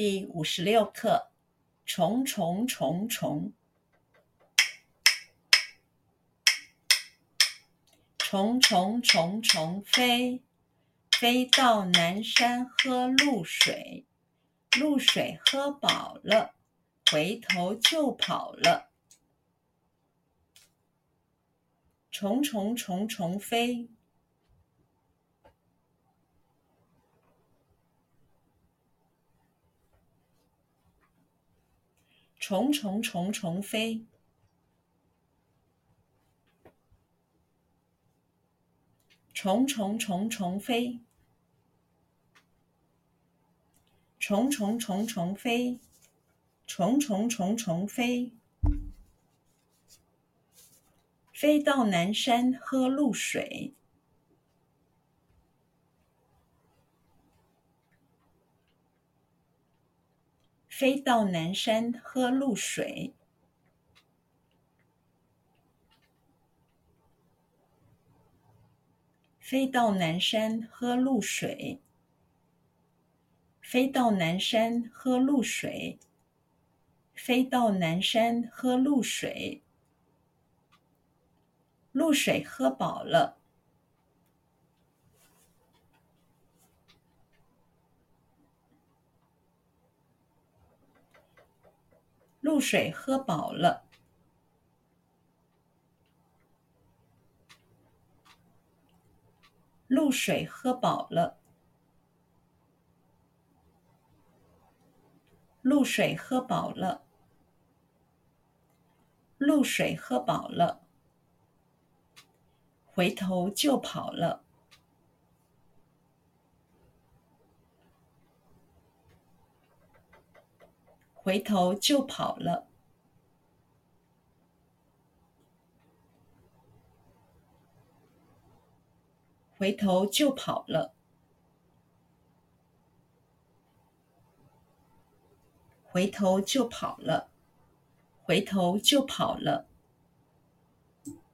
第五十六课：虫虫虫虫，虫虫虫虫飞，飞到南山喝露水，露水喝饱了，回头就跑了。虫虫虫虫飞。虫虫虫虫飞，虫虫虫虫飞，虫虫虫虫飞，虫虫虫虫飞，飞到南山喝露水。飞到南山喝露水，飞到南山喝露水，飞到南山喝露水，飞到南山喝露水，露水喝饱了。露水喝饱了，露水喝饱了，露水喝饱了，露水喝饱了，回头就跑了。回头就跑了，回头就跑了，回头就跑了，回头就跑了。